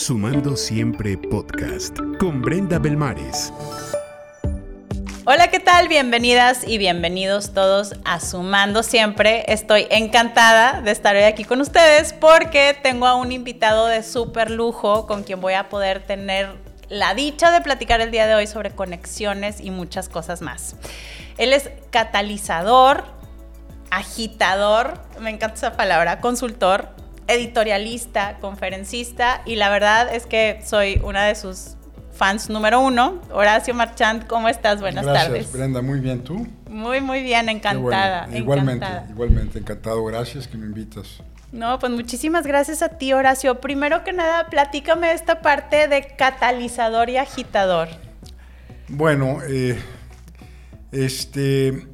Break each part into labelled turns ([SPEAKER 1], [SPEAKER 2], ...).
[SPEAKER 1] Sumando Siempre Podcast con Brenda Belmares.
[SPEAKER 2] Hola, ¿qué tal? Bienvenidas y bienvenidos todos a Sumando Siempre. Estoy encantada de estar hoy aquí con ustedes porque tengo a un invitado de súper lujo con quien voy a poder tener la dicha de platicar el día de hoy sobre conexiones y muchas cosas más. Él es catalizador, agitador, me encanta esa palabra, consultor, editorialista, conferencista y la verdad es que soy una de sus fans número uno. Horacio Marchand, ¿cómo estás? Buenas
[SPEAKER 3] Gracias,
[SPEAKER 2] tardes.
[SPEAKER 3] Brenda, muy bien, ¿tú?
[SPEAKER 2] Muy, muy bien, encantada.
[SPEAKER 3] Igualmente,
[SPEAKER 2] encantada.
[SPEAKER 3] igualmente, encantado. Gracias que me invitas.
[SPEAKER 2] No, pues muchísimas gracias a ti, Horacio. Primero que nada, platícame esta parte de catalizador y agitador.
[SPEAKER 3] Bueno, eh, este,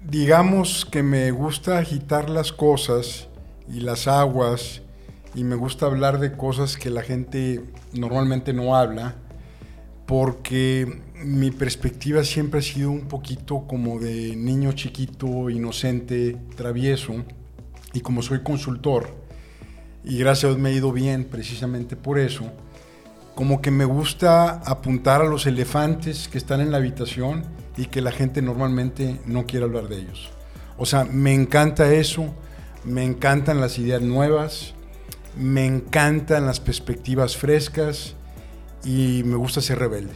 [SPEAKER 3] digamos que me gusta agitar las cosas y las aguas y me gusta hablar de cosas que la gente normalmente no habla porque mi perspectiva siempre ha sido un poquito como de niño chiquito, inocente, travieso y como soy consultor y gracias a Dios me ha ido bien precisamente por eso, como que me gusta apuntar a los elefantes que están en la habitación y que la gente normalmente no quiere hablar de ellos. O sea, me encanta eso, me encantan las ideas nuevas, me encantan las perspectivas frescas y me gusta ser rebelde.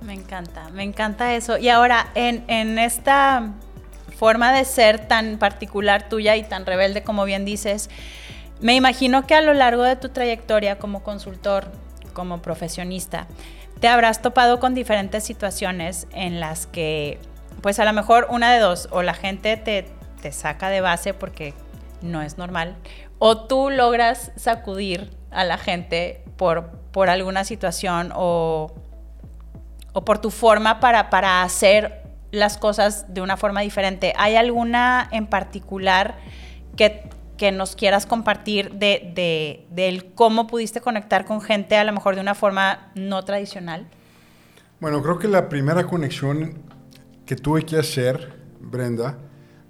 [SPEAKER 2] Me encanta, me encanta eso. Y ahora, en, esta forma de ser tan particular tuya y tan rebelde como bien dices, me imagino que a lo largo de tu trayectoria como consultor, como profesionista, te habrás topado con diferentes situaciones en las que, pues a lo mejor una de dos, o la gente te, te saca de base porque no es normal, o tú logras sacudir a la gente por, por alguna situación o, o por tu forma para, para hacer las cosas de una forma diferente. ¿Hay alguna en particular que, que nos quieras compartir de, de, cómo pudiste conectar con gente a lo mejor de una forma no tradicional?
[SPEAKER 3] Bueno, creo que la primera conexión que tuve que hacer, Brenda,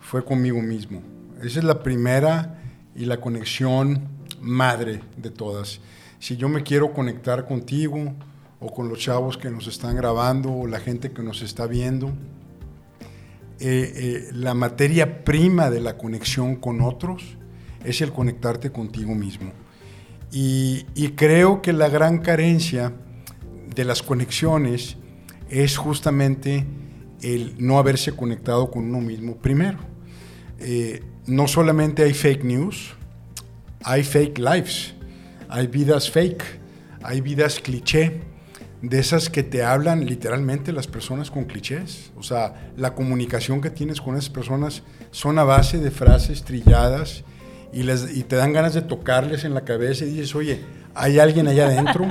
[SPEAKER 3] fue conmigo mismo. Esa es la primera y la conexión madre de todas. Si yo me quiero conectar contigo o con los chavos que nos están grabando o la gente que nos está viendo, eh, eh, la materia prima de la conexión con otros es el conectarte contigo mismo. Y, y creo que la gran carencia de las conexiones es justamente el no haberse conectado con uno mismo primero. Eh, no solamente hay fake news, hay fake lives, hay vidas fake, hay vidas cliché, de esas que te hablan literalmente las personas con clichés. O sea, la comunicación que tienes con esas personas son a base de frases trilladas y, les, y te dan ganas de tocarles en la cabeza y dices, oye, hay alguien allá adentro,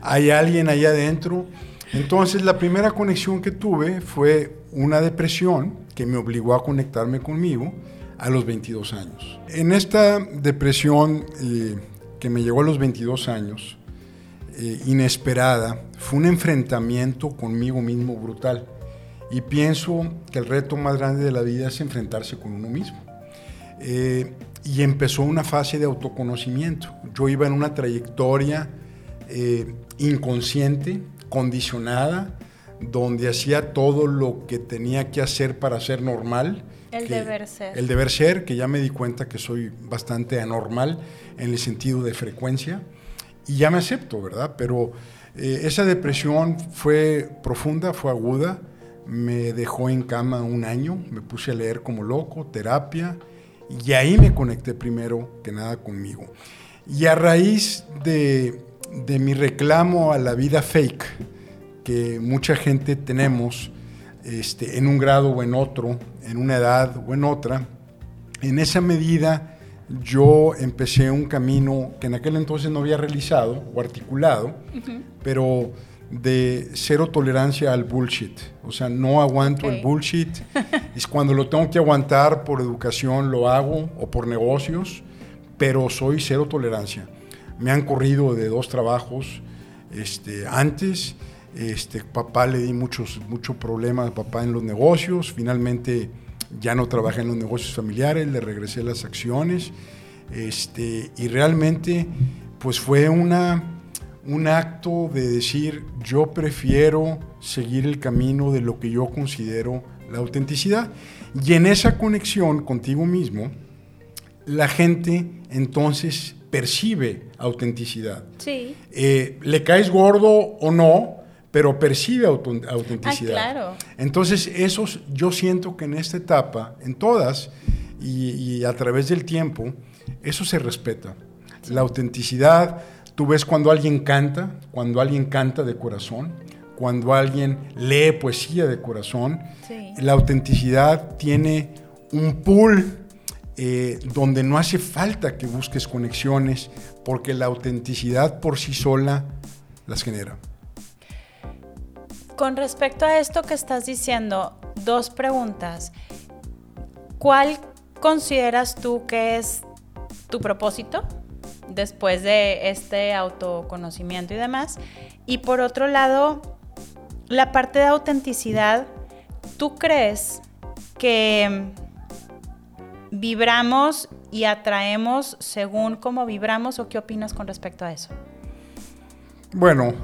[SPEAKER 3] hay alguien allá adentro. Entonces la primera conexión que tuve fue una depresión que me obligó a conectarme conmigo a los 22 años. En esta depresión eh, que me llegó a los 22 años, eh, inesperada, fue un enfrentamiento conmigo mismo brutal. Y pienso que el reto más grande de la vida es enfrentarse con uno mismo. Eh, y empezó una fase de autoconocimiento. Yo iba en una trayectoria inconsciente, condicionada, donde hacía todo lo que tenía que hacer para ser normal.
[SPEAKER 2] El
[SPEAKER 3] que,
[SPEAKER 2] deber ser.
[SPEAKER 3] El deber ser, que ya me di cuenta que soy bastante anormal en el sentido de frecuencia. Y ya me acepto, ¿verdad? Pero eh, esa depresión fue profunda, fue aguda, me dejó en cama un año, me puse a leer como loco, terapia, y ahí me conecté primero que nada conmigo. Y a raíz de, de mi reclamo a la vida fake, que mucha gente tenemos este, en un grado o en otro, en una edad o en otra, en esa medida yo empecé un camino que en aquel entonces no había realizado o articulado, uh -huh. pero de cero tolerancia al bullshit. O sea, no aguanto okay. el bullshit. es cuando lo tengo que aguantar por educación, lo hago, o por negocios, pero soy cero tolerancia. Me han corrido de dos trabajos este, antes. Este, papá le di muchos, mucho problemas a papá en los negocios. Finalmente ya no trabajé en los negocios familiares, le regresé las acciones. Este, y realmente, pues fue una un acto de decir yo prefiero seguir el camino de lo que yo considero la autenticidad. Y en esa conexión contigo mismo, la gente entonces percibe autenticidad.
[SPEAKER 2] Sí.
[SPEAKER 3] Eh, le caes gordo o no, pero percibe autenticidad.
[SPEAKER 2] Ah, claro.
[SPEAKER 3] Entonces, esos, yo siento que en esta etapa, en todas, y, a través del tiempo, eso se respeta. La autenticidad, tú ves cuando alguien canta, cuando alguien canta de corazón, cuando alguien lee poesía de corazón, la autenticidad tiene un pool eh, donde no hace falta que busques conexiones, porque la autenticidad por sí sola las genera.
[SPEAKER 2] Con respecto a esto que estás diciendo, dos preguntas. ¿Cuál consideras tú que es tu propósito después de este autoconocimiento y demás? Y por otro lado, la parte de autenticidad, ¿tú crees que vibramos y atraemos según cómo vibramos o qué opinas con respecto a eso?
[SPEAKER 3] Bueno,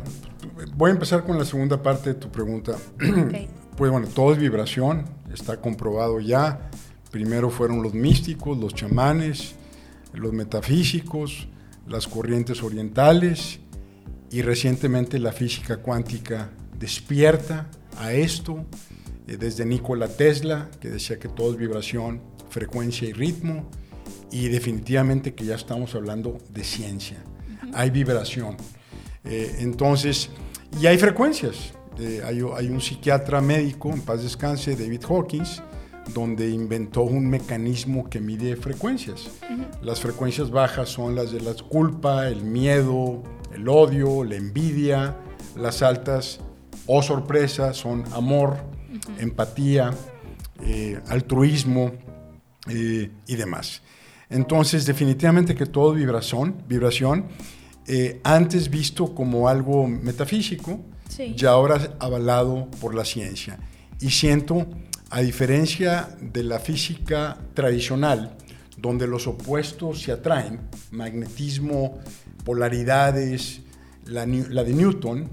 [SPEAKER 3] voy a empezar con la segunda parte de tu pregunta. Pues bueno, todo es vibración, está comprobado ya. Primero fueron los místicos, los chamanes, los metafísicos, las corrientes orientales y recientemente la física cuántica despierta a esto, eh, desde Nikola Tesla, que decía que todo es vibración, frecuencia y ritmo, y definitivamente que ya estamos hablando de ciencia. Hay vibración. Eh, entonces, y hay frecuencias. Eh, hay, un psiquiatra médico, en paz descanse, David Hawkins, donde inventó un mecanismo que mide frecuencias. Las frecuencias bajas son las de la culpa, el miedo, el odio, la envidia. Las altas, o oh sorpresa, son amor, empatía, eh, altruismo eh, y demás. Entonces, definitivamente que todo vibración, vibración eh, antes visto como algo metafísico, ya ahora avalado por la ciencia. Y siento, a diferencia de la física tradicional, donde los opuestos se atraen, magnetismo, polaridades, la, de Newton,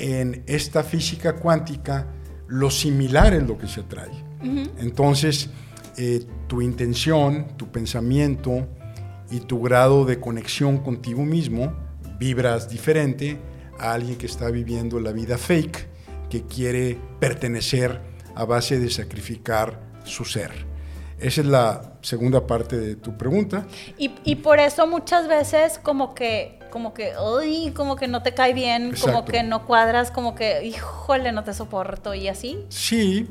[SPEAKER 3] en esta física cuántica, lo similar es lo que se atrae. Entonces, eh, tu intención, tu pensamiento, y tu grado de conexión contigo mismo vibras diferente a alguien que está viviendo la vida fake, que quiere pertenecer a base de sacrificar su ser. Esa es la segunda parte de tu pregunta.
[SPEAKER 2] Y, por eso muchas veces como que, como que, uy, como que no te cae bien, como que no cuadras, como que, híjole, no te soporto y así.
[SPEAKER 3] Sí,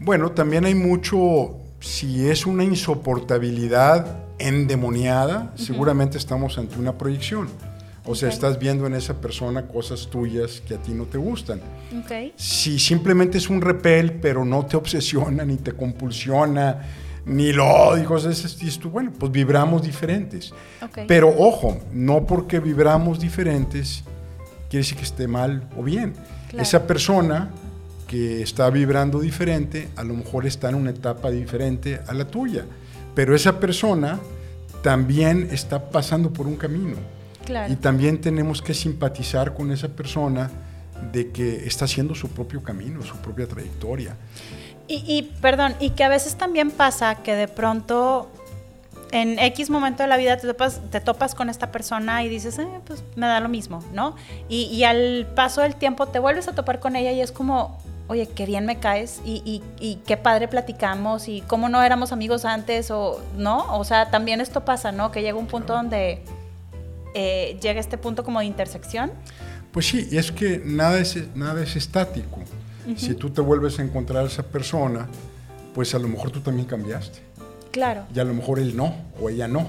[SPEAKER 3] bueno, también hay mucho, si es una insoportabilidad endemoniada, seguramente estamos ante una proyección. O sea, estás viendo en esa persona cosas tuyas que a ti no te gustan. Si simplemente es un repel, pero no te obsesiona, ni te compulsiona, ni lo odias, es bueno, pues vibramos diferentes. Pero ojo, no porque vibramos diferentes quiere decir que esté mal o bien. Esa persona que está vibrando diferente, a lo mejor está en una etapa diferente a la tuya pero esa persona también está pasando por un camino. Y también tenemos que simpatizar con esa persona de que está haciendo su propio camino, su propia trayectoria.
[SPEAKER 2] Y, perdón, y que a veces también pasa que de pronto en X momento de la vida te topas, te topas con esta persona y dices, eh, pues me da lo mismo, ¿no? Y, y, al paso del tiempo te vuelves a topar con ella y es como, oye, qué bien me caes y, qué padre platicamos y cómo no éramos amigos antes o no, o sea, también esto pasa, ¿no? Que llega un punto donde eh, llega este punto como de intersección.
[SPEAKER 3] Pues sí, y es que nada es, nada es estático. Si tú te vuelves a encontrar a esa persona, pues a lo mejor tú también cambiaste.
[SPEAKER 2] Claro.
[SPEAKER 3] Y a lo mejor él no, o ella no.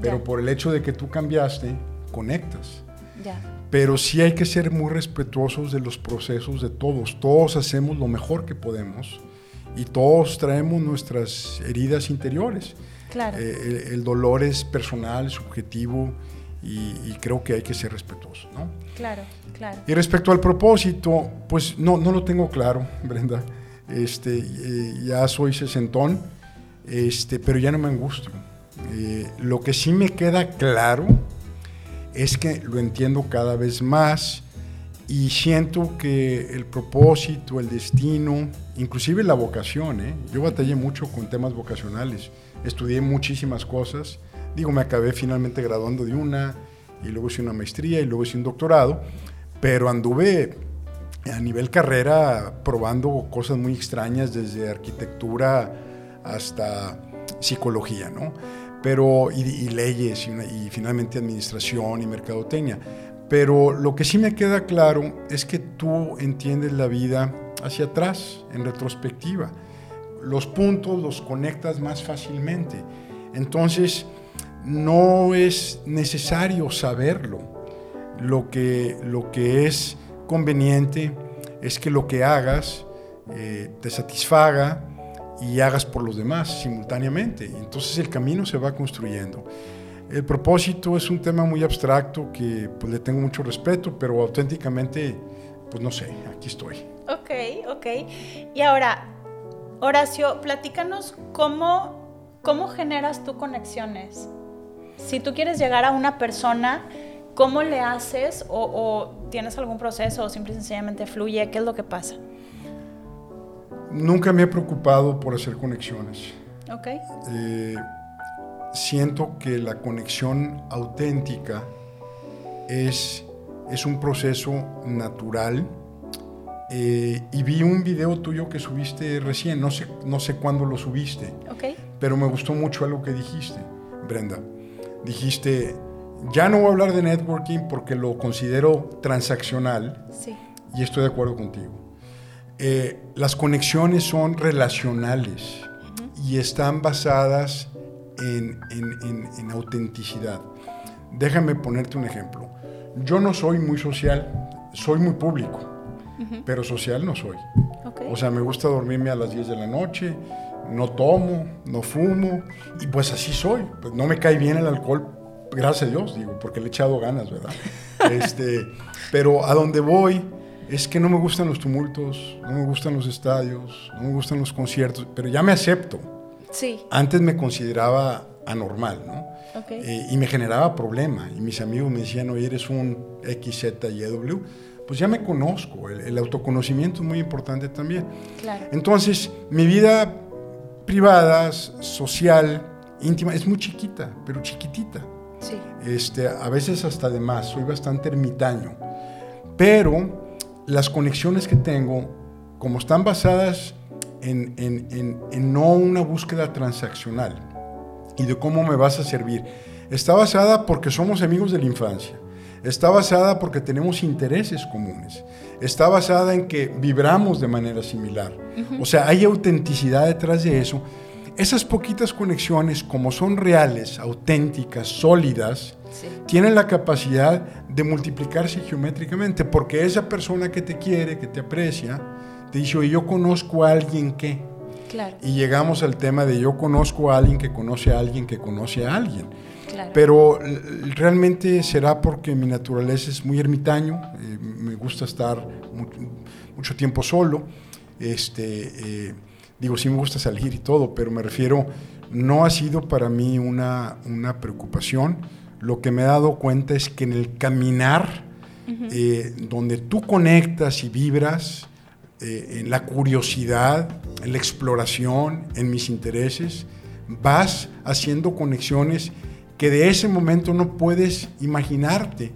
[SPEAKER 3] Pero por el hecho de que tú cambiaste, conectas.
[SPEAKER 2] Ya
[SPEAKER 3] pero sí hay que ser muy respetuosos de los procesos de todos. Todos hacemos lo mejor que podemos y todos traemos nuestras heridas interiores.
[SPEAKER 2] Claro.
[SPEAKER 3] Eh, el, dolor es personal, subjetivo y, creo que hay que ser respetuosos, ¿no?
[SPEAKER 2] Claro, claro.
[SPEAKER 3] Y respecto al propósito, pues no, no lo tengo claro, Brenda. Este, eh, ya soy sesentón, este, pero ya no me angustio. Eh, lo que sí me queda claro es que lo entiendo cada vez más y siento que el propósito, el destino, inclusive la vocación, ¿eh? yo batallé mucho con temas vocacionales, estudié muchísimas cosas, digo, me acabé finalmente graduando de una y luego hice una maestría y luego hice un doctorado, pero anduve a nivel carrera probando cosas muy extrañas desde arquitectura hasta psicología, ¿no? Pero, y, leyes, y, finalmente administración y mercadotecnia. Pero lo que sí me queda claro es que tú entiendes la vida hacia atrás, en retrospectiva. Los puntos los conectas más fácilmente. Entonces, no es necesario saberlo. Lo que, lo que es conveniente es que lo que hagas eh, te satisfaga y hagas por los demás simultáneamente. Entonces el camino se va construyendo. El propósito es un tema muy abstracto que pues, le tengo mucho respeto, pero auténticamente, pues no sé, aquí estoy.
[SPEAKER 2] Ok, ok. Y ahora, Horacio, platícanos cómo, cómo generas tú conexiones. Si tú quieres llegar a una persona, ¿cómo le haces? O, o tienes algún proceso o simple y sencillamente fluye? ¿Qué es lo que pasa?
[SPEAKER 3] Nunca me he preocupado por hacer conexiones.
[SPEAKER 2] Ok.
[SPEAKER 3] Eh, siento que la conexión auténtica es, es un proceso natural. Eh, y vi un video tuyo que subiste recién, no sé, no sé cuándo lo subiste,
[SPEAKER 2] okay.
[SPEAKER 3] pero me gustó mucho algo que dijiste, Brenda. Dijiste, ya no voy a hablar de networking porque lo considero transaccional
[SPEAKER 2] sí.
[SPEAKER 3] y estoy de acuerdo contigo. Eh, las conexiones son relacionales uh -huh. y están basadas en, en, en, autenticidad. Déjame ponerte un ejemplo. Yo no soy muy social, soy muy público, uh -huh. pero social no soy.
[SPEAKER 2] Okay.
[SPEAKER 3] O sea, me gusta dormirme a las 10 de la noche, no tomo, no fumo, y pues así soy. Pues no me cae bien el alcohol, gracias a Dios, digo, porque le he echado ganas, ¿verdad? este, pero a donde voy es que no me gustan los tumultos, no me gustan los estadios, no me gustan los conciertos, pero ya me acepto.
[SPEAKER 2] Sí.
[SPEAKER 3] Antes me consideraba anormal, ¿no?
[SPEAKER 2] Okay.
[SPEAKER 3] Eh, y me generaba problema. Y mis amigos me decían, oye, eres un XZYW. Pues ya me conozco. El, el, autoconocimiento es muy importante también.
[SPEAKER 2] Claro.
[SPEAKER 3] Entonces, mi vida privada, social, íntima, es muy chiquita, pero chiquitita.
[SPEAKER 2] Sí.
[SPEAKER 3] Este, a veces hasta de más. Soy bastante ermitaño. Pero las conexiones que tengo, como están basadas en, en, en, en, no una búsqueda transaccional y de cómo me vas a servir. Está basada porque somos amigos de la infancia. Está basada porque tenemos intereses comunes. Está basada en que vibramos de manera similar. Uh -huh. O sea, hay autenticidad detrás de eso. Esas poquitas conexiones, como son reales, auténticas, sólidas,
[SPEAKER 2] sí.
[SPEAKER 3] tienen la capacidad de multiplicarse geométricamente, porque esa persona que te quiere, que te aprecia, te dice, oye, yo conozco a alguien que...
[SPEAKER 2] Claro.
[SPEAKER 3] Y llegamos al tema de yo conozco a alguien que conoce a alguien que conoce a alguien.
[SPEAKER 2] Claro.
[SPEAKER 3] Pero realmente será porque mi naturaleza es muy ermitaño, eh, me gusta estar mucho, mucho tiempo solo, este, eh, digo, sí me gusta salir y todo, pero me refiero, no ha sido para mí una, una preocupación. Lo que me he dado cuenta es que en el caminar, uh -huh. eh, donde tú conectas y vibras, eh, en la curiosidad, en la exploración, en mis intereses, vas haciendo conexiones que de ese momento no puedes imaginarte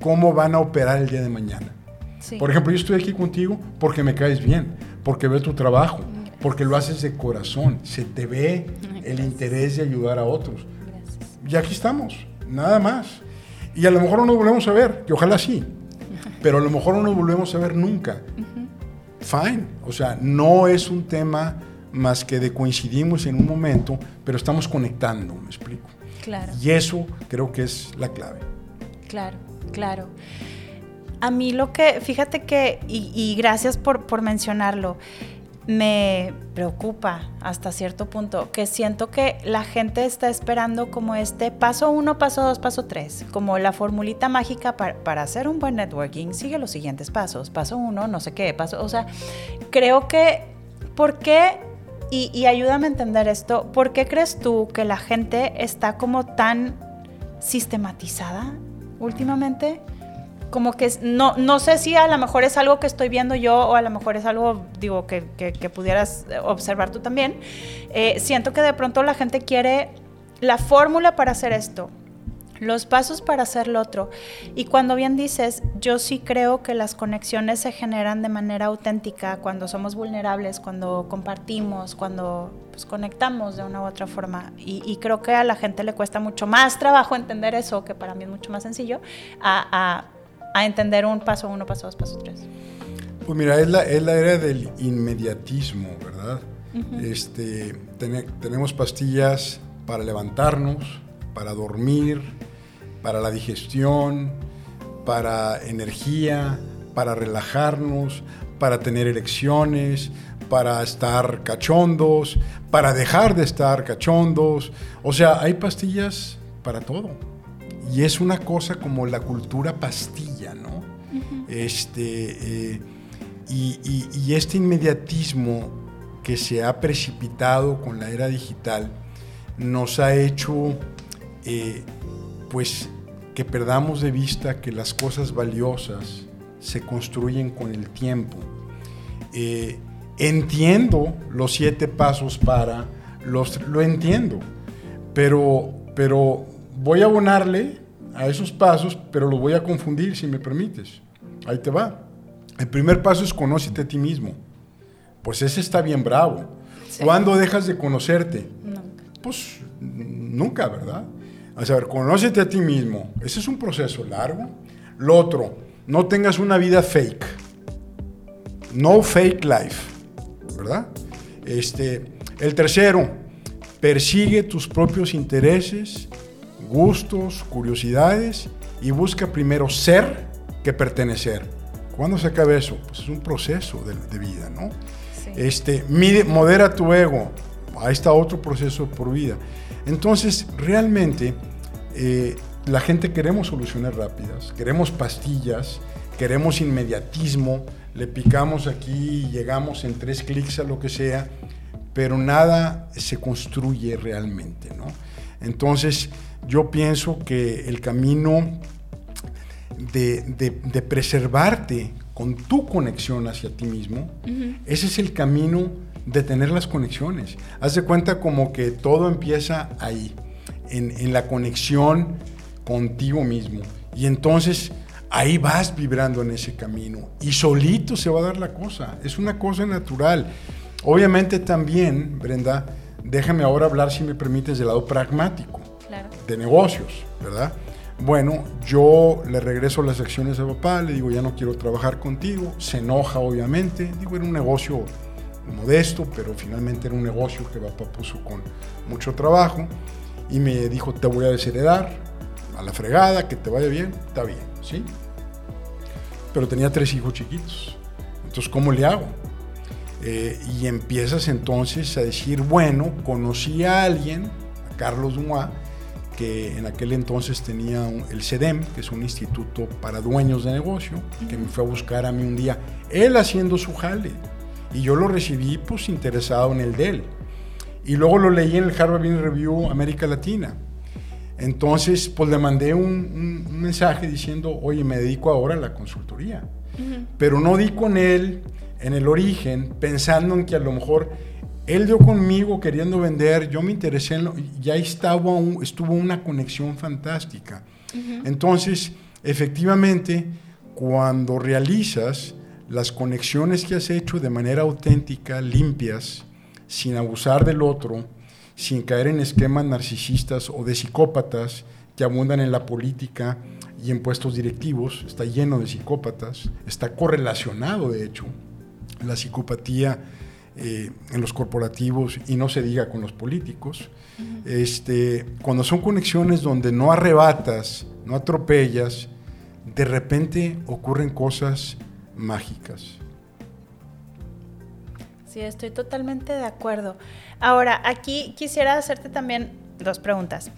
[SPEAKER 3] cómo van a operar el día de mañana.
[SPEAKER 2] Sí.
[SPEAKER 3] Por ejemplo, yo estoy aquí contigo porque me caes bien, porque veo tu trabajo, Gracias. porque lo haces de corazón, se te ve Gracias. el interés de ayudar a otros.
[SPEAKER 2] Gracias.
[SPEAKER 3] Y aquí estamos, nada más. Y a lo mejor no nos volvemos a ver, que ojalá sí, pero a lo mejor no nos volvemos a ver nunca. Uh -huh. Fine, o sea, no es un tema más que de coincidimos en un momento, pero estamos conectando, me explico.
[SPEAKER 2] Claro.
[SPEAKER 3] Y eso creo que es la clave.
[SPEAKER 2] Claro, claro. A mí lo que, fíjate que, y, y gracias por, por, mencionarlo, me preocupa hasta cierto punto, que siento que la gente está esperando como este paso uno, paso dos, paso tres, como la formulita mágica para, para hacer un buen networking, sigue los siguientes pasos, paso uno, no sé qué, paso, o sea, creo que, ¿por qué y, y, ayúdame a entender esto. ¿Por qué crees tú que la gente está como tan sistematizada últimamente. Como que no, no sé si a lo mejor es algo que estoy viendo yo o a lo mejor es algo, digo, que, que, pudieras observar tú también. Eh, siento que de pronto la gente quiere la fórmula para hacer esto, los pasos para hacer lo otro. Y cuando bien dices, yo sí creo que las conexiones se generan de manera auténtica cuando somos vulnerables, cuando compartimos, cuando pues, conectamos de una u otra forma. Y, creo que a la gente le cuesta mucho más trabajo entender eso, que para mí es mucho más sencillo, a, entender un paso uno, paso dos, paso tres.
[SPEAKER 3] Pues mira, es la, es la era del inmediatismo, ¿verdad? este, tenemos pastillas para levantarnos, para dormir, para la digestión, para energía, para relajarnos, para tener elecciones, para estar cachondos, para dejar de estar cachondos. O sea, hay pastillas para todo. Y es una cosa como la cultura pastilla. Este, eh, y, este inmediatismo que se ha precipitado con la era digital nos ha hecho eh, pues que perdamos de vista que las cosas valiosas se construyen con el tiempo. Eh, entiendo los siete pasos para, los, lo entiendo, pero, pero voy a abonarle a esos pasos, pero lo voy a confundir si me permites. Ahí te va. El primer paso es conócete a ti mismo. Pues ese está bien bravo. ¿Cuándo dejas de conocerte? Nunca. Pues nunca, ¿verdad? A ver, conócete a ti mismo. Ese es un proceso largo. Lo otro, no tengas una vida fake. No fake life. ¿Verdad? Este, el tercero, persigue tus propios intereses, gustos, curiosidades y busca primero ser que pertenecer. ¿Cuándo se acaba eso? Pues es un proceso de, vida, ¿no? Este, modera tu ego. Ahí está otro proceso por vida. Entonces, realmente, eh, la gente queremos soluciones rápidas, queremos pastillas, queremos inmediatismo, le picamos aquí y llegamos en tres clics a lo que sea, pero nada se construye realmente, ¿no? Entonces, yo pienso que el camino de, preservarte con tu conexión hacia ti mismo, ese es el camino de tener las conexiones. Haz de cuenta como que todo empieza ahí, en, la conexión contigo mismo. Y entonces ahí vas vibrando en ese camino y solito se va a dar la cosa. Es una cosa natural. Obviamente también, Brenda, déjame ahora hablar, si me permites, del lado pragmático, de negocios, ¿verdad? Bueno, yo le regreso las acciones a papá, le digo, ya no quiero trabajar contigo, se enoja obviamente, digo, era un negocio modesto, pero finalmente era un negocio que papá puso con mucho trabajo. Y me dijo, te voy a desheredar a la fregada, que te vaya bien, está bien, ¿sí? Pero tenía tres hijos chiquitos, entonces ¿cómo le hago? Eh, y empiezas entonces a decir, bueno, conocí a alguien, a Carlos Dumois, que en aquel entonces tenía el CEDEM, que es un instituto para dueños de negocio, que me fue a buscar a mí un día, él haciendo su jale y yo lo recibí pues interesado en el de él. Y luego lo leí en el Harvard Business Review América Latina. Entonces, pues le mandé un, mensaje diciendo, oye, me dedico ahora a la consultoría. Pero no di con él en el origen, pensando en que a lo mejor él dio conmigo queriendo vender, yo me interesé en lo, ya estaba estuvo una conexión fantástica. Entonces, efectivamente, cuando realizas las conexiones que has hecho de manera auténtica, limpias, sin abusar del otro, sin caer en esquemas narcisistas o de psicópatas que abundan en la política y en puestos directivos, está lleno de psicópatas, está correlacionado de hecho la psicopatía eh, en los corporativos y no se diga con los políticos. este, cuando son conexiones donde no arrebatas, no atropellas, de repente ocurren cosas mágicas.
[SPEAKER 2] Sí, estoy totalmente de acuerdo. Ahora, aquí quisiera hacerte también dos preguntas.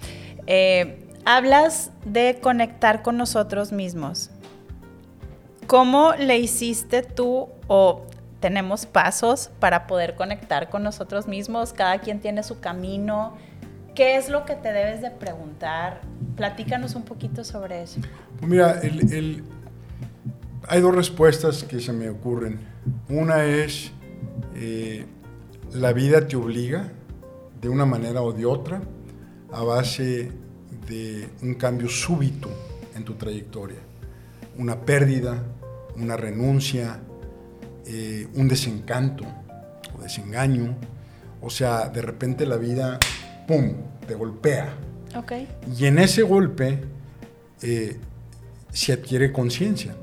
[SPEAKER 2] Eh, hablas de conectar con nosotros mismos. ¿Cómo le hiciste tú o tenemos pasos para poder conectar con nosotros mismos? Cada quien tiene su camino. ¿Qué es lo que te debes de preguntar Platícanos un poquito sobre eso.
[SPEAKER 3] Pues mira, hay dos respuestas que se me ocurren. Una es, eh, la vida te obliga de una manera o de otra a base de un cambio súbito en tu trayectoria. Una pérdida, una renuncia, eh, un desencanto o desengaño. O sea, de repente la vida, ¡pum!, te golpea.
[SPEAKER 2] Okay.
[SPEAKER 3] Y en ese golpe eh, se adquiere conciencia.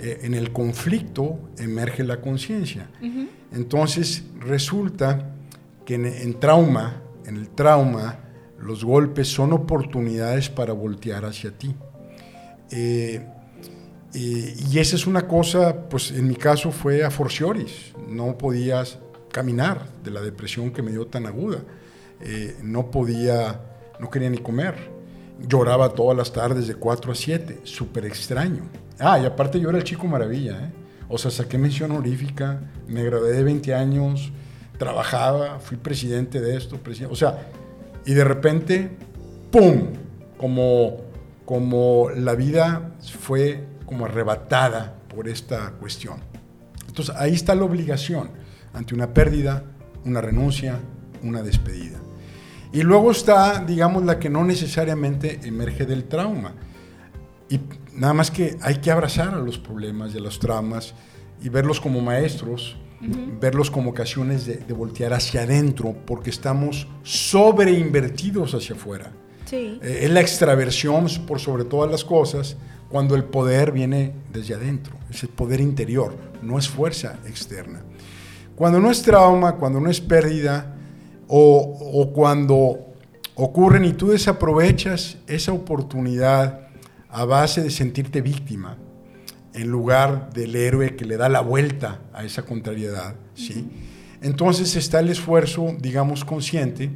[SPEAKER 3] Eh, en el conflicto emerge la conciencia. Entonces resulta que en, trauma, en el trauma, los golpes son oportunidades para voltear hacia ti. Y esa es una cosa, pues en mi caso fue a forcioris. No podías caminar de la depresión que me dio tan aguda. Eh, no podía, no quería ni comer. Lloraba todas las tardes de 4 a 7, súper extraño. Ah, y aparte yo era el chico maravilla, ¿eh? O sea, saqué mención honorífica, me gradué de 20 años, trabajaba, fui presidente de esto, presidente, o sea, y de repente, ¡pum! Como, como la vida fue como arrebatada por esta cuestión. Entonces ahí está la obligación ante una pérdida, una renuncia, una despedida. Y luego está, digamos, la que no necesariamente emerge del trauma. Y nada más que hay que abrazar a los problemas y a los traumas y verlos como maestros, verlos como ocasiones de, voltear hacia adentro, porque estamos sobreinvertidos hacia afuera.
[SPEAKER 2] Sí.
[SPEAKER 3] Eh, es la extraversión por sobre todas las cosas cuando el poder viene desde adentro, es el poder interior, no es fuerza externa. Cuando no es trauma, cuando no es pérdida, o, cuando ocurren y tú desaprovechas esa oportunidad a base de sentirte víctima, en lugar del héroe que le da la vuelta a esa contrariedad, ¿sí? Entonces está el esfuerzo, digamos, consciente,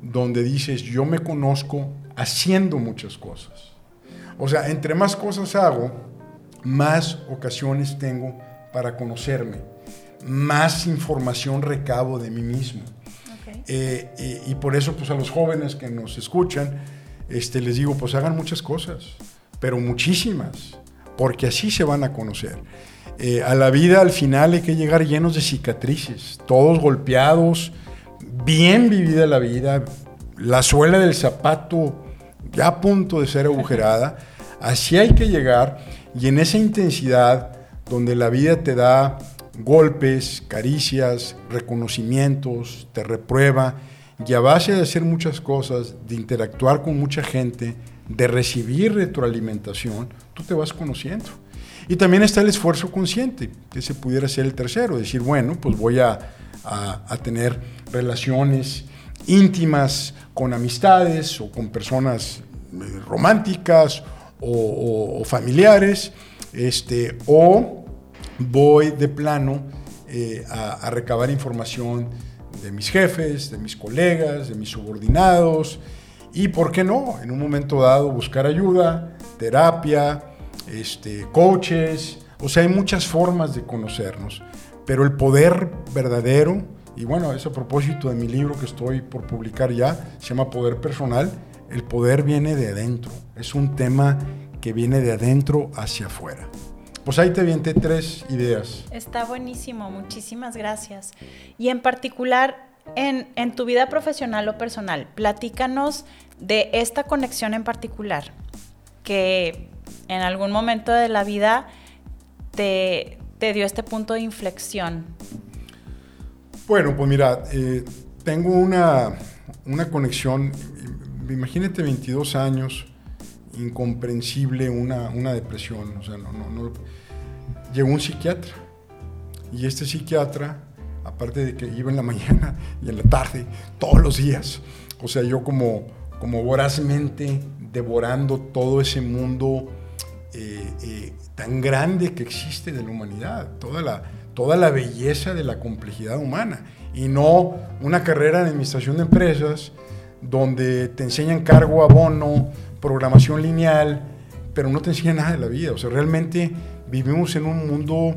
[SPEAKER 3] donde dices, yo me conozco haciendo muchas cosas. O sea, entre más cosas hago, más ocasiones tengo para conocerme más información recabo de mí mismo. Eh, y, por eso, pues a los jóvenes que nos escuchan, este, les digo, pues hagan muchas cosas, pero muchísimas, porque así se van a conocer. Eh, a la vida al final hay que llegar llenos de cicatrices, todos golpeados, bien vivida la vida, la suela del zapato ya a punto de ser agujerada, así hay que llegar y en esa intensidad donde la vida te da golpes, caricias, reconocimientos, te reprueba y a base de hacer muchas cosas, de interactuar con mucha gente, de recibir retroalimentación, tú te vas conociendo. Y también está el esfuerzo consciente, que ese pudiera ser el tercero, decir, bueno, pues voy a, tener relaciones íntimas con amistades o con personas eh, románticas o, familiares, este, o voy de plano eh, a, recabar información de mis jefes, de mis colegas, de mis subordinados y, ¿por qué no? En un momento dado buscar ayuda, terapia, este, coaches, o sea, hay muchas formas de conocernos, pero el poder verdadero, y bueno, es a propósito de mi libro que estoy por publicar ya, se llama Poder Personal, el poder viene de adentro, es un tema que viene de adentro hacia afuera. Pues ahí te avienté tres ideas.
[SPEAKER 2] Está buenísimo, muchísimas gracias. Y en particular, en, en, tu vida profesional o personal, platícanos de esta conexión en particular, que en algún momento de la vida te, te dio este punto de inflexión.
[SPEAKER 3] Bueno, pues mira, eh, tengo una, una conexión, imagínate 22 años, incomprensible una, una depresión. O sea, no, no, Llegó un psiquiatra y este psiquiatra, aparte de que iba en la mañana y en la tarde, todos los días, o sea, yo como, como vorazmente devorando todo ese mundo eh, eh, tan grande que existe de la humanidad, toda la, toda la belleza de la complejidad humana, y no una carrera en administración de empresas donde te enseñan cargo, abono, programación lineal, pero no te enseña nada de la vida. O sea, realmente vivimos en un mundo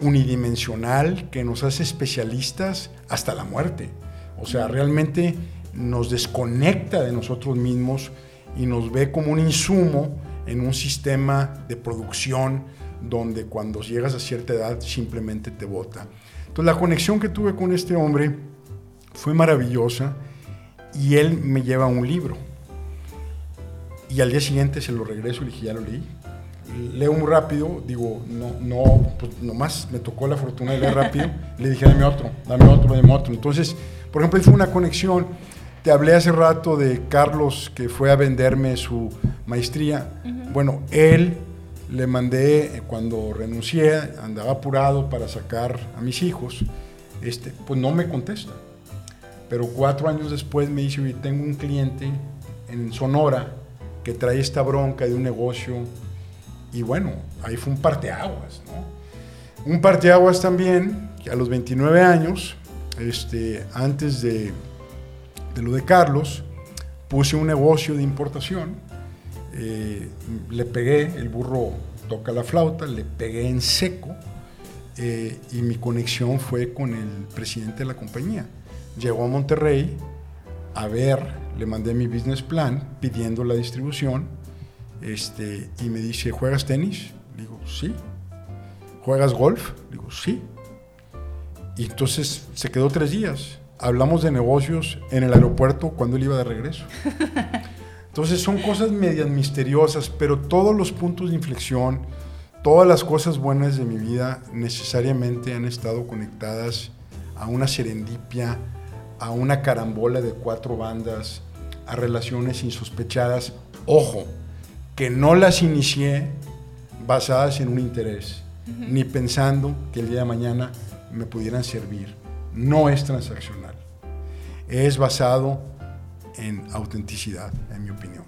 [SPEAKER 3] unidimensional que nos hace especialistas hasta la muerte. O sea, realmente nos desconecta de nosotros mismos y nos ve como un insumo en un sistema de producción donde cuando llegas a cierta edad simplemente te vota. Entonces la conexión que tuve con este hombre fue maravillosa y él me lleva un libro. Y al día siguiente se lo regreso y le dije, ya lo leí. Leo muy rápido, digo, no, no, pues nomás me tocó la fortuna de leer rápido. le dije, dame otro, dame otro, dame otro. Entonces, por ejemplo, fue una conexión. Te hablé hace rato de Carlos que fue a venderme su maestría. Bueno, él le mandé, cuando renuncié, andaba apurado para sacar a mis hijos, este, pues no me contesta. Pero cuatro años después me dice, tengo un cliente en Sonora que trae esta bronca de un negocio. Y bueno, ahí fue un parteaguas, ¿no? Un parteaguas también, a los 29 años, este, antes de, de lo de Carlos, puse un negocio de importación eh, le pegué, el burro toca la flauta, le pegué en seco eh, y mi conexión fue con el presidente de la compañía. Llegó a Monterrey a ver, le mandé mi business plan pidiendo la distribución este, y me dice, ¿juegas tenis? Digo, sí. ¿Juegas golf? Digo, sí. Y entonces se quedó tres días. Hablamos de negocios en el aeropuerto cuando él iba de regreso. Entonces son cosas medias misteriosas, pero todos los puntos de inflexión, todas las cosas buenas de mi vida necesariamente han estado conectadas a una serendipia, a una carambola de cuatro bandas, a relaciones insospechadas. Ojo, que no las inicié basadas en un interés, ni pensando que el día de mañana me pudieran servir. No es transaccional. Es basado en autenticidad, en mi opinión.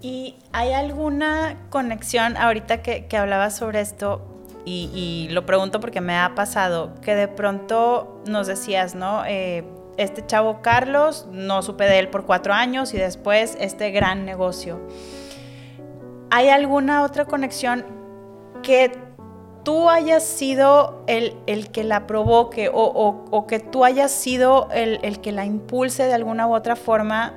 [SPEAKER 2] ¿Y hay alguna conexión ahorita que, que hablabas sobre esto? Y, lo pregunto porque me ha pasado, que de pronto nos decías, ¿no? Eh, este chavo Carlos, no supe de él por cuatro años y después este gran negocio. ¿Hay alguna otra conexión que tú hayas sido el, el que la provoque o, o, que tú hayas sido el, el, que la impulse de alguna u otra forma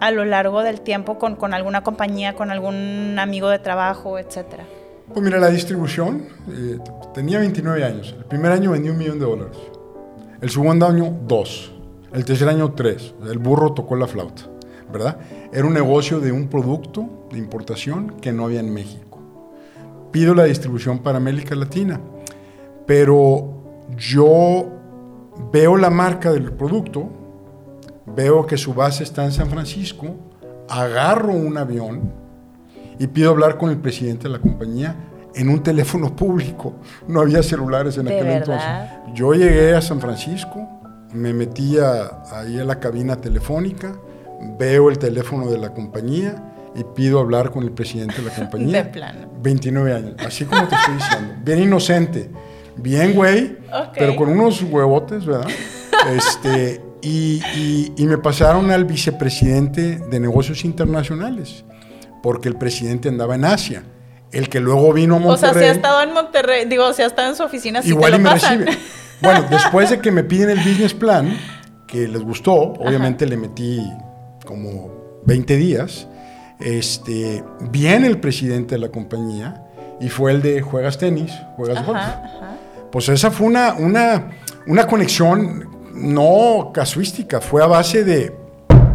[SPEAKER 2] a lo largo del tiempo con, con alguna compañía, con algún amigo de trabajo, etcétera?
[SPEAKER 3] Pues mira, la distribución, eh, tenía 29 años. El primer año vendí un millón de dólares. El segundo año, dos. El tercer año, tres. El burro tocó la flauta, ¿verdad? Era un negocio de un producto de importación que no había en México pido la distribución para América Latina, pero yo veo la marca del producto, veo que su base está en San Francisco, agarro un avión y pido hablar con el presidente de la compañía en un teléfono público. No había celulares en aquel entonces. Yo llegué a San Francisco, me metía ahí a la cabina telefónica, veo el teléfono de la compañía y pido hablar con el presidente de la compañía.
[SPEAKER 2] De plano.
[SPEAKER 3] 29 años, así como te estoy diciendo. Bien inocente, bien güey, pero con unos huevotes, ¿verdad? Este, y, y, me pasaron al vicepresidente de negocios internacionales, porque el presidente andaba en Asia. El que luego vino a Monterrey.
[SPEAKER 2] O sea, si ha estado en Monterrey, digo, si ha estado en su oficina, sí
[SPEAKER 3] igual
[SPEAKER 2] te lo
[SPEAKER 3] me
[SPEAKER 2] pasan.
[SPEAKER 3] recibe. Bueno, después de que me piden el business plan, que les gustó, obviamente le metí como 20 días este, viene el presidente de la compañía y fue el de juegas tenis, juegas golf. Pues esa fue una, una, una conexión no casuística, fue a base de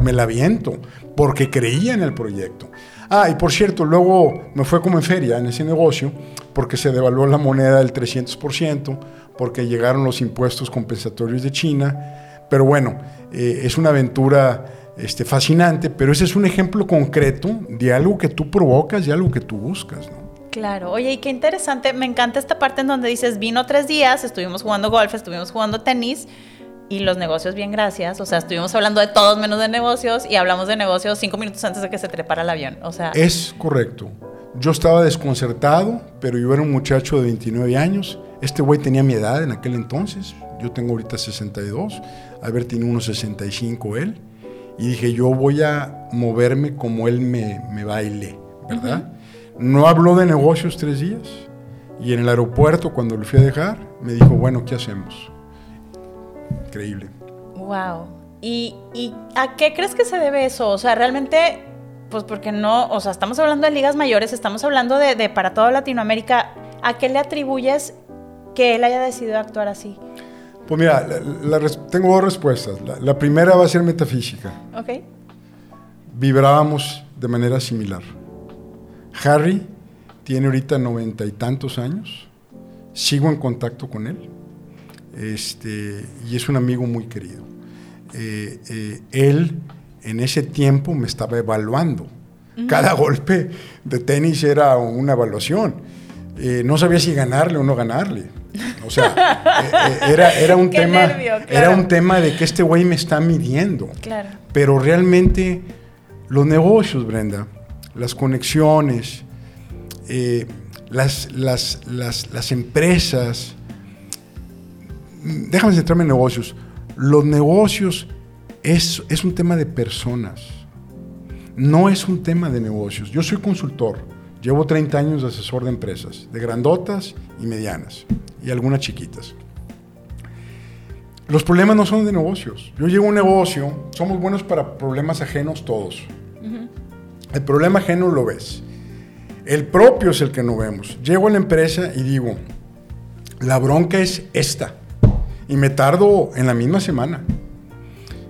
[SPEAKER 3] me la viento, porque creía en el proyecto. Ah, y por cierto, luego me fue como en feria en ese negocio, porque se devaluó la moneda del 300%, porque llegaron los impuestos compensatorios de China. Pero bueno, eh, es una aventura este, fascinante, pero ese es un ejemplo concreto de algo que tú provocas y algo que tú buscas, ¿no?
[SPEAKER 2] Claro, oye, y qué interesante, me encanta esta parte en donde dices, vino tres días, estuvimos jugando golf, estuvimos jugando tenis y los negocios, bien, gracias, o sea, estuvimos hablando de todos menos de negocios y hablamos de negocios cinco minutos antes de que se trepara el avión, o sea...
[SPEAKER 3] Es correcto. Yo estaba desconcertado, pero yo era un muchacho de 29 años, este güey tenía mi edad en aquel entonces, yo tengo ahorita 62, haber tenido unos 65 él, y dije, yo voy a moverme como él me, me baile, ¿verdad? No habló de negocios tres días y en el aeropuerto cuando lo fui a dejar me dijo, bueno, ¿qué hacemos? Increíble.
[SPEAKER 2] Wow. ¿Y, ¿Y a qué crees que se debe eso? O sea, realmente, pues porque no, o sea, estamos hablando de ligas mayores, estamos hablando de, de para toda Latinoamérica. ¿A qué le atribuyes que él haya decidido actuar así?
[SPEAKER 3] Pues mira, la- la tengo dos respuestas. La, la primera va a ser metafísica.
[SPEAKER 2] ¿Ok?
[SPEAKER 3] Vibrábamos de manera similar. Harry tiene ahorita noventa y tantos años. Sigo en contacto con él. Este, y es un amigo muy querido. Eh, eh, él en ese tiempo me estaba evaluando. Cada golpe de tenis era una evaluación. Eh, no sabía si ganarle o no ganarle. O sea, eh, eh, era, era un
[SPEAKER 2] Qué
[SPEAKER 3] tema,
[SPEAKER 2] nervio,
[SPEAKER 3] era un tema de que este güey me está midiendo.
[SPEAKER 2] Claro.
[SPEAKER 3] Pero realmente los negocios, Brenda, las conexiones, eh, las, las, las, las empresas, mm, déjame centrarme en negocios. Los negocios es, es un tema de personas, no es un tema de negocios. Yo soy consultor, llevo 30 años de asesor de empresas, de grandotas y medianas, y algunas chiquitas. Los problemas no son de negocios. Yo llego a un negocio, somos buenos para problemas ajenos todos. El problema ajeno lo ves. El propio es el que no vemos. Llego a la empresa y digo, la bronca es esta. Y me tardo en la misma semana.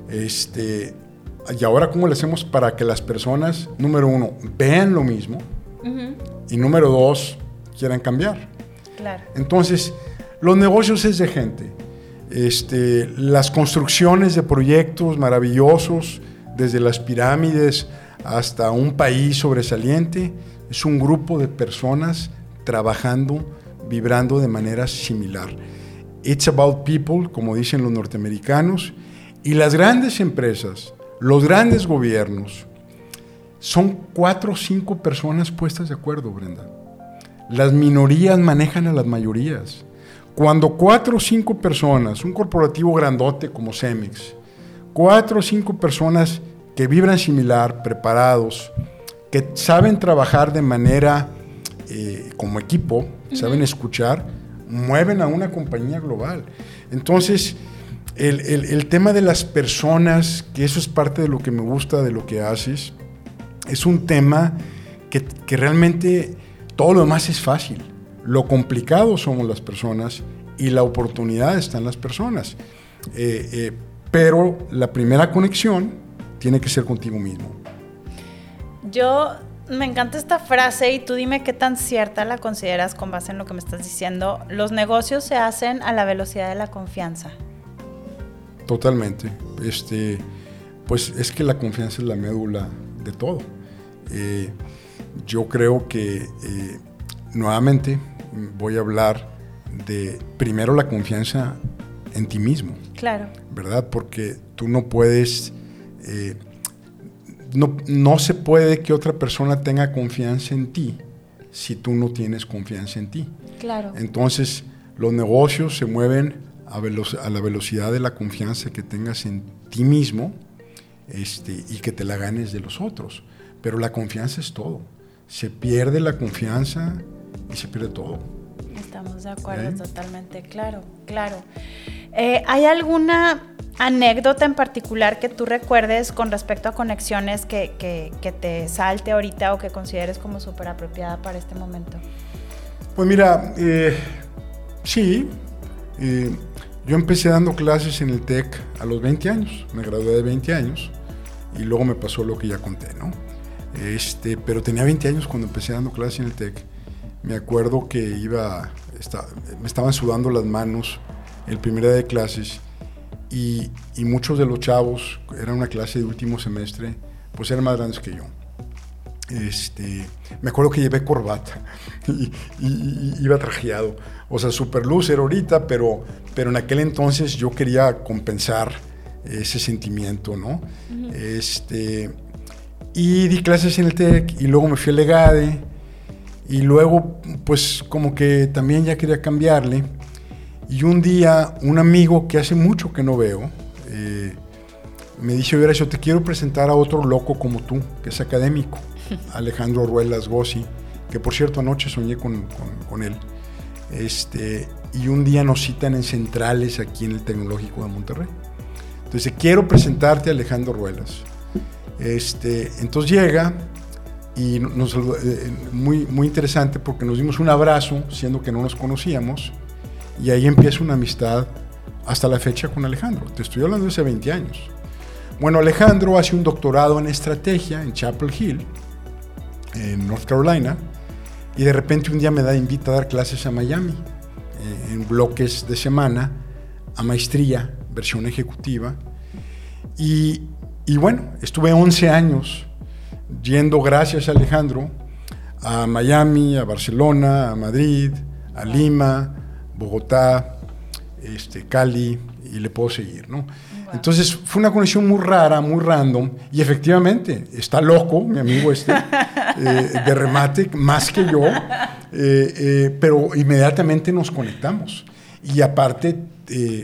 [SPEAKER 3] Este, y ahora, ¿cómo le hacemos para que las personas, número uno, vean lo mismo? Y número dos, quieran cambiar.
[SPEAKER 2] Claro.
[SPEAKER 3] Entonces, los negocios es de gente. Este, las construcciones de proyectos maravillosos, desde las pirámides hasta un país sobresaliente, es un grupo de personas trabajando, vibrando de manera similar. It's about people, como dicen los norteamericanos, y las grandes empresas, los grandes gobiernos, son cuatro o cinco personas puestas de acuerdo, Brenda. Las minorías manejan a las mayorías. Cuando cuatro o cinco personas, un corporativo grandote como Cemex, cuatro o cinco personas que vibran similar, preparados, que saben trabajar de manera eh, como equipo, saben escuchar, mueven a una compañía global. Entonces, el, el- el tema de las personas, que eso es parte de lo que me gusta de lo que haces, es un tema que, que realmente todo lo demás es fácil. Lo complicado somos las personas y la oportunidad está en las personas. Eh, eh, pero la primera conexión tiene que ser contigo mismo.
[SPEAKER 2] Yo me encanta esta frase y tú dime qué tan cierta la consideras con base en lo que me estás diciendo. Los negocios se hacen a la velocidad de la confianza.
[SPEAKER 3] Totalmente. Este, pues es que la confianza es la médula de todo. Eh, yo creo que eh, nuevamente voy a hablar de primero la confianza en ti mismo.
[SPEAKER 2] Claro.
[SPEAKER 3] ¿verdad? Porque tú no puedes, eh, no, no se puede que otra persona tenga confianza en ti si tú no tienes confianza en ti.
[SPEAKER 2] Claro.
[SPEAKER 3] Entonces, los negocios se mueven a, la velocidad de la confianza que tengas en ti mismo este, y que te la ganes de los otros. Pero la confianza es todo. Se pierde la confianza y se pierde todo.
[SPEAKER 2] Estamos de acuerdo
[SPEAKER 3] ¿Eh?
[SPEAKER 2] totalmente, claro, claro. Eh, ¿Hay alguna anécdota en particular que tú recuerdes con respecto a conexiones que, que- que te salte ahorita o que consideres como súper apropiada para este momento?
[SPEAKER 3] Pues mira, eh, sí, eh, yo empecé dando clases en el TEC a los 20 años, me gradué de 20 años y luego me pasó lo que ya conté, ¿no? Este, pero tenía 20 años cuando empecé dando clases en el TEC. Me acuerdo que iba, esta- me estaban sudando las manos el primer día de clases y, y muchos de los chavos, era una clase de último semestre, pues eran más grandes que yo. Este, me acuerdo que llevé corbata y, y- y iba trajeado. O sea, super luz era ahorita, pero, pero en aquel entonces yo quería compensar ese sentimiento, ¿no? este, y di clases en el TEC y luego me fui al Legade y luego pues como que también ya quería cambiarle. Y un día un amigo que hace mucho que no veo, eh, me dice, oye, yo te quiero presentar a otro loco como tú, que es académico, Alejandro Ruelas Gossi, que por cierto anoche soñé con, con- con él. Este, y un día nos citan en centrales aquí en el Tecnológico de Monterrey. Entonces, quiero presentarte a Alejandro Ruelas. Este, entonces llega y nos, eh, muy, muy interesante porque nos dimos un abrazo, siendo que no nos conocíamos, y ahí empieza una amistad hasta la fecha con Alejandro. Te estoy hablando de hace 20 años. Bueno, Alejandro hace un doctorado en estrategia en Chapel Hill, en North Carolina, y de repente un día me da invita a dar clases a Miami, eh, en bloques de semana, a maestría, versión ejecutiva. Y, y bueno, estuve 11 años yendo, gracias a Alejandro, a Miami, a Barcelona, a Madrid, a Lima, Bogotá, este, Cali, y le puedo seguir, ¿no? Entonces fue una conexión muy rara, muy random, y efectivamente está loco, mi amigo este, eh, de remate, más que yo, eh, eh, pero inmediatamente nos conectamos. Y aparte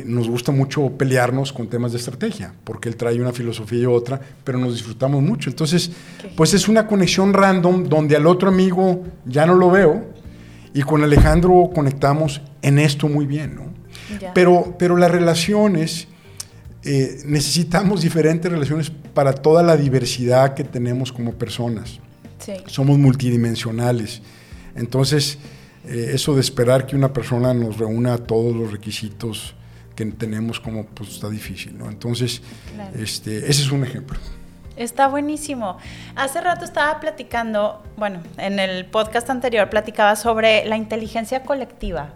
[SPEAKER 3] nos gusta mucho pelearnos con temas de estrategia, porque él trae una filosofía y otra, pero nos disfrutamos mucho. Entonces, pues es una conexión random donde al otro amigo ya no lo veo, y con Alejandro conectamos en esto muy bien, ¿no? Pero, pero las relaciones eh, necesitamos diferentes relaciones para toda la diversidad que tenemos como personas. Somos multidimensionales. Entonces, eh, eso de esperar que una persona nos reúna todos los requisitos que tenemos como, pues está difícil, ¿no? Entonces, este, ese es un ejemplo.
[SPEAKER 2] Está buenísimo. Hace rato estaba platicando, bueno, en el podcast anterior platicaba sobre la inteligencia colectiva.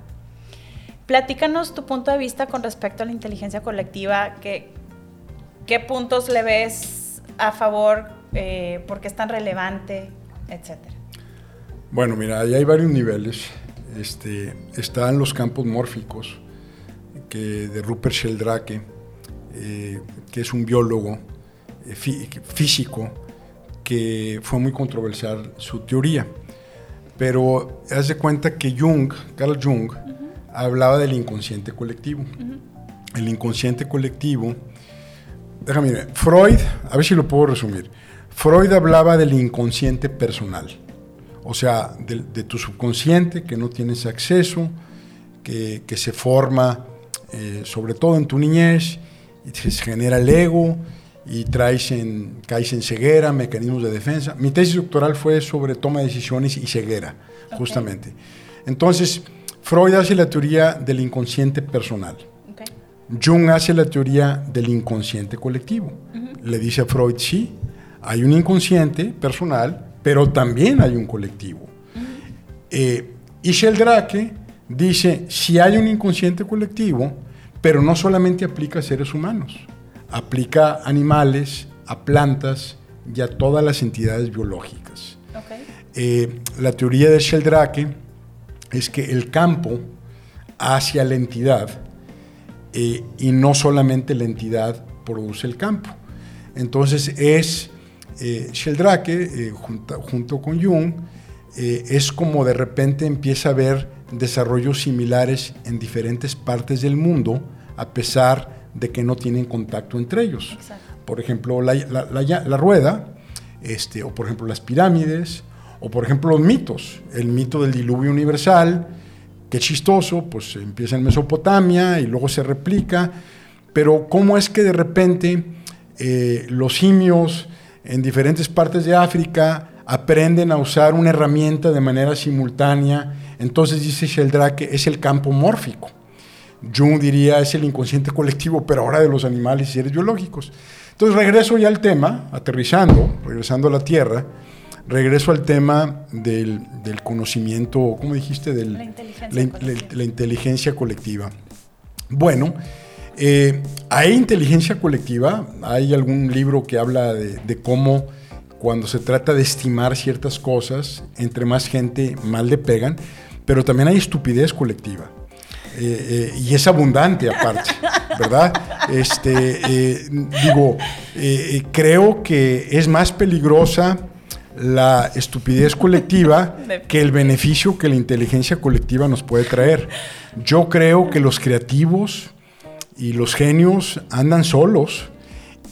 [SPEAKER 2] Platícanos tu punto de vista con respecto a la inteligencia colectiva. ¿Qué, qué puntos le ves a favor? Eh, ¿Por qué es tan relevante? Etcétera.
[SPEAKER 3] Bueno, mira, ahí hay varios niveles. Este, están los campos mórficos que, de Rupert Sheldrake, eh, que es un biólogo eh, físico que fue muy controversial su teoría. Pero haz de cuenta que Jung, Carl Jung, hablaba del inconsciente colectivo. El inconsciente colectivo, déjame ver, Freud, a ver si lo puedo resumir. Freud hablaba del inconsciente personal, o sea, de, tu subconsciente que no tienes acceso, que, se forma eh, sobre todo en tu niñez, y se genera el ego y traes en, caes en ceguera, mecanismos de defensa. Mi tesis doctoral fue sobre toma de decisiones y ceguera, justamente. Entonces, Freud hace la teoría del inconsciente personal. Jung hace la teoría del inconsciente colectivo. Le dice a Freud, sí, hay un inconsciente personal, pero también hay un colectivo. Eh, y Sheldrake dice, si hay un inconsciente colectivo, pero no solamente aplica a seres humanos, aplica a animales, a plantas y a todas las entidades biológicas. Eh, la teoría de Sheldrake es que el campo hacia la entidad eh, y no solamente la entidad produce el campo. Entonces es eh, Sheldrake, eh, junto, con Jung, es como de repente empieza a ver desarrollos similares en diferentes partes del mundo, a pesar de que no tienen contacto entre ellos. Por ejemplo, la, la, rueda, este, o por ejemplo las pirámides, o por ejemplo los mitos, el mito del diluvio universal, que chistoso, pues empieza en Mesopotamia y luego se replica, pero cómo es que de repente eh, los simios en diferentes partes de África aprenden a usar una herramienta de manera simultánea, entonces dice Sheldrake, es el campo mórfico. Jung diría es el inconsciente colectivo, pero ahora de los animales y seres biológicos. Entonces regreso ya al tema, aterrizando, regresando a la Tierra, regreso al tema del, conocimiento, ¿cómo dijiste? Del, la, inteligencia colectiva. Bueno, eh, ¿hay inteligencia colectiva? ¿Hay algún libro que habla de, cómo cuando se trata de estimar ciertas cosas, entre más gente, más le pegan? Pero también hay estupidez colectiva. Eh, eh, y es abundante aparte, ¿verdad? Este, digo, creo que es más peligrosa la estupidez colectiva que el beneficio que la inteligencia colectiva nos puede traer. Yo creo que los creativos y los genios andan solos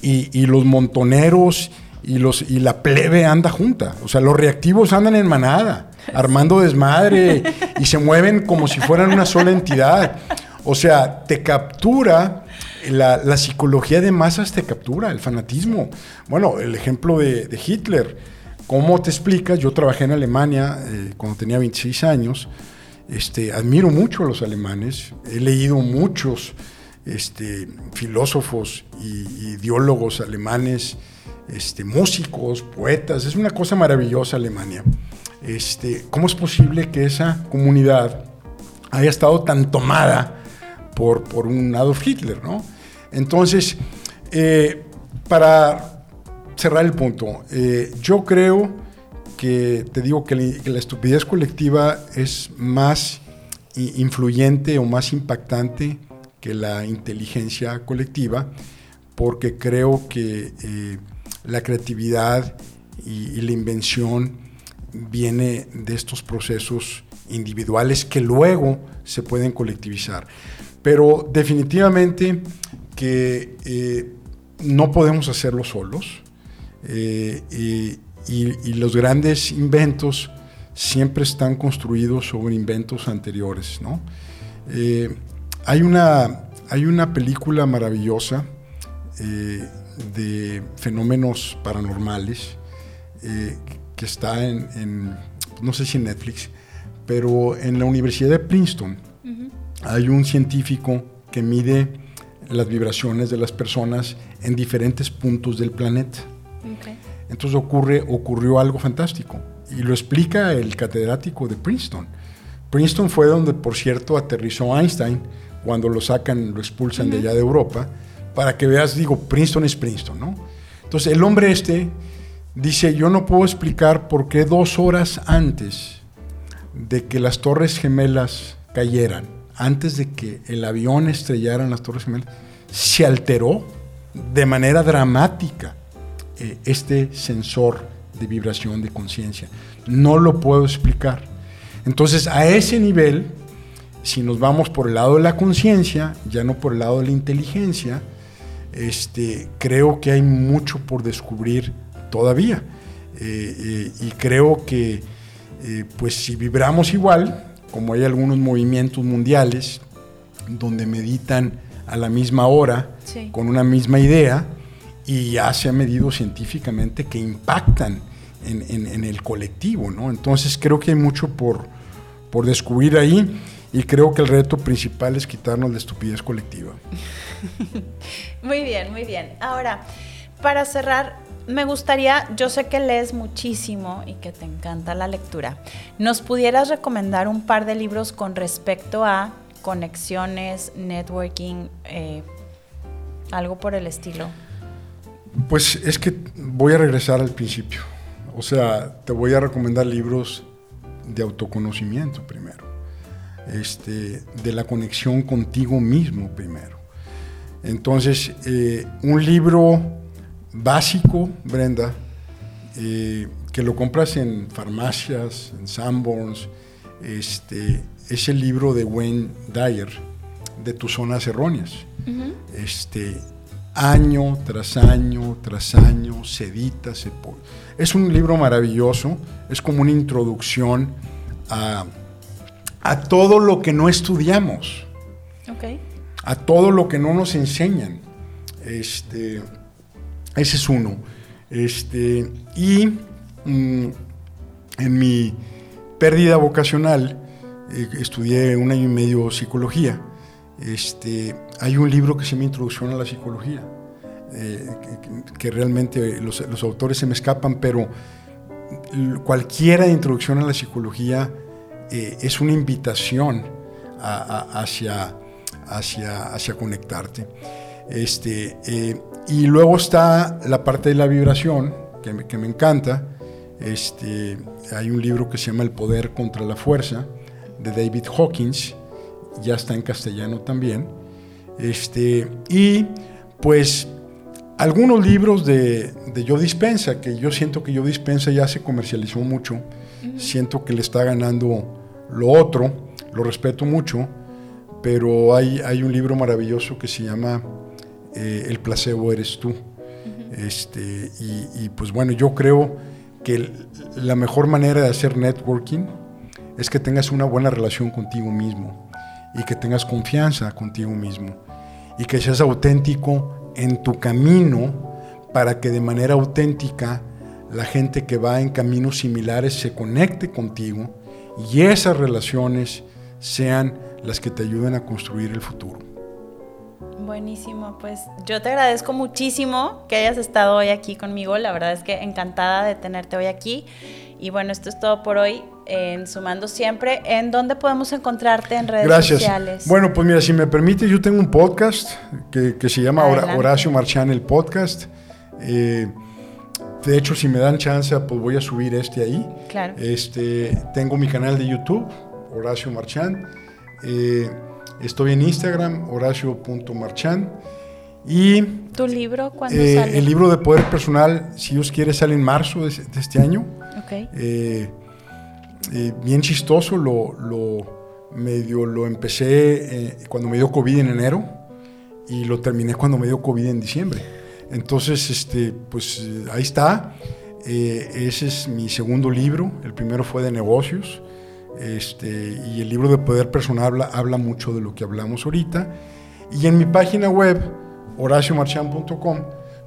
[SPEAKER 3] y, los montoneros y, los, y la plebe anda junta. O sea, los reactivos andan en manada, armando desmadre y se mueven como si fueran una sola entidad. O sea, te captura, la, psicología de masas te captura, el fanatismo. Bueno, el ejemplo de, Hitler. ¿Cómo te explicas? Yo trabajé en Alemania eh, cuando tenía 26 años. Este, admiro mucho a los alemanes. He leído muchos este, filósofos y ideólogos alemanes, este, músicos, poetas. Es una cosa maravillosa Alemania. Este, ¿Cómo es posible que esa comunidad haya estado tan tomada por, por un Adolf Hitler? ¿no? Entonces, eh, para cerrar el punto, eh, yo creo que, te digo que la estupidez colectiva es más influyente o más impactante que la inteligencia colectiva, porque creo que eh, la creatividad y, la invención viene de estos procesos individuales que luego se pueden colectivizar. Pero definitivamente que eh, no podemos hacerlo solos eh, y, los grandes inventos siempre están construidos sobre inventos anteriores. ¿no? Hay una, hay una película maravillosa eh, de fenómenos paranormales eh, que está en, no sé si en Netflix, pero en la Universidad de Princeton hay un científico que mide las vibraciones de las personas en diferentes puntos del planeta. Entonces ocurre, ocurrió algo fantástico y lo explica el catedrático de Princeton. Princeton fue donde, por cierto, aterrizó Einstein cuando lo sacan, lo expulsan de allá de Europa, para que veas, digo, Princeton es Princeton, ¿no? Entonces el hombre este dice, yo no puedo explicar por qué dos horas antes de que las torres gemelas cayeran, antes de que el avión estrellara en las torres gemelas, se alteró de manera dramática eh, este sensor de vibración de conciencia. No lo puedo explicar. Entonces, a ese nivel, si nos vamos por el lado de la conciencia, ya no por el lado de la inteligencia, este, creo que hay mucho por descubrir todavía. Eh, eh, y creo que eh, pues si vibramos igual, como hay algunos movimientos mundiales donde meditan a la misma hora, con una misma idea, y ya se ha medido científicamente que impactan en, en, el colectivo, ¿no? Entonces creo que hay mucho por, por descubrir ahí y creo que el reto principal es quitarnos la estupidez colectiva.
[SPEAKER 2] muy bien, muy bien. Ahora, para cerrar, me gustaría, yo sé que lees muchísimo y que te encanta la lectura. ¿Nos pudieras recomendar un par de libros con respecto a conexiones, networking, eh, algo por el estilo?
[SPEAKER 3] Pues es que voy a regresar al principio. O sea, te voy a recomendar libros de autoconocimiento primero este, de la conexión contigo mismo primero. Entonces, eh, un libro básico, Brenda, eh, que lo compras en farmacias, en Sanborns, este, es el libro de Wayne Dyer, de tus zonas erróneas. este, año tras año tras año se edita, se Es un libro maravilloso, es como una introducción a a todo lo que no estudiamos. A todo lo que no nos enseñan. Este, ese es uno. Este, y mm, en mi pérdida vocacional, eh, estudié un año y medio psicología. Este, hay un libro que se me Introducción a la Psicología, eh, que, realmente los, los, autores se me escapan, pero cualquiera de Introducción a la Psicología eh, es una invitación hacia, hacia, hacia conectarte. Este, eh, y luego está la parte de la vibración, que me, que me encanta. Este, hay un libro que se llama El poder contra la fuerza, de David Hawkins, ya está en castellano también. Este, y pues algunos libros de, de Yo Dispensa, que yo siento que Yo Dispensa ya se comercializó mucho, siento que le está ganando lo otro, lo respeto mucho, pero hay, hay un libro maravilloso que se llama eh, El placebo eres tú. este, y, pues bueno, yo creo que la mejor manera de hacer networking es que tengas una buena relación contigo mismo y que tengas confianza contigo mismo y que seas auténtico en tu camino para que de manera auténtica la gente que va en caminos similares se conecte contigo y esas relaciones sean las que te ayuden a construir el futuro.
[SPEAKER 2] Buenísimo, pues yo te agradezco muchísimo que hayas estado hoy aquí conmigo, la verdad es que encantada de tenerte hoy aquí. Y bueno, esto es todo por hoy en Sumando Siempre. ¿En dónde podemos encontrarte en redes
[SPEAKER 3] Gracias.
[SPEAKER 2] sociales?
[SPEAKER 3] Bueno, pues mira, si me permite, yo tengo un podcast que, que se llama
[SPEAKER 2] Adelante.
[SPEAKER 3] Horacio Marchán, el podcast. Eh, de hecho, si me dan chance, pues voy a subir este ahí.
[SPEAKER 2] Claro.
[SPEAKER 3] Este, tengo mi canal de YouTube, Horacio Marchán. Eh, estoy en Instagram, horacio.marchán. Y
[SPEAKER 2] ¿Tu libro cuándo
[SPEAKER 3] eh,
[SPEAKER 2] sale?
[SPEAKER 3] el libro de Poder Personal, si Dios quiere, sale en marzo de, de este año.
[SPEAKER 2] Ok.
[SPEAKER 3] Eh, eh, bien chistoso, lo, lo medio lo empecé cuando me dio COVID en enero y lo terminé cuando me dio COVID en diciembre. Entonces, este, pues eh, ahí está. Eh, ese es mi segundo libro. El primero fue de negocios. Este, y el libro de poder personal habla, mucho de lo que hablamos ahorita. Y en mi página web, horaciomarchan.com,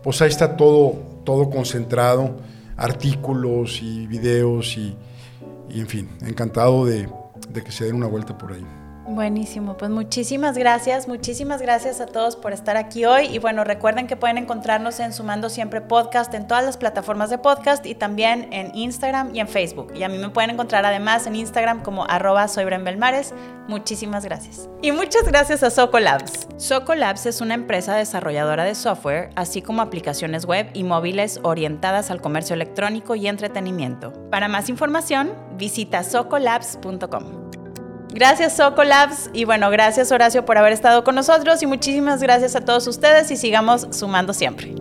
[SPEAKER 3] pues ahí está todo, todo concentrado, artículos y videos y, en fin, encantado de que se den una vuelta por ahí.
[SPEAKER 2] Buenísimo, pues muchísimas gracias, muchísimas gracias a todos por estar aquí hoy y bueno, recuerden que pueden encontrarnos en Sumando Siempre Podcast en todas las plataformas de podcast y también en Instagram y en Facebook. Y a mí me pueden encontrar además en Instagram como arroba soy Belmares. Muchísimas gracias. Y muchas gracias a Soco Labs. Soco Labs es una empresa desarrolladora de software, así como aplicaciones web y móviles orientadas al comercio electrónico y entretenimiento. Para más información, visita socolabs.com. Gracias Soco Labs y bueno, gracias Horacio por haber estado con nosotros y muchísimas gracias a todos ustedes y sigamos sumando siempre.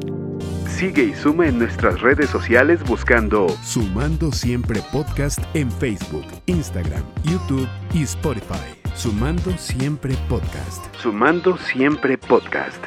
[SPEAKER 1] Sigue y suma en nuestras redes sociales buscando Sumando Siempre Podcast en Facebook, Instagram, YouTube y Spotify. Sumando Siempre Podcast. Sumando Siempre Podcast.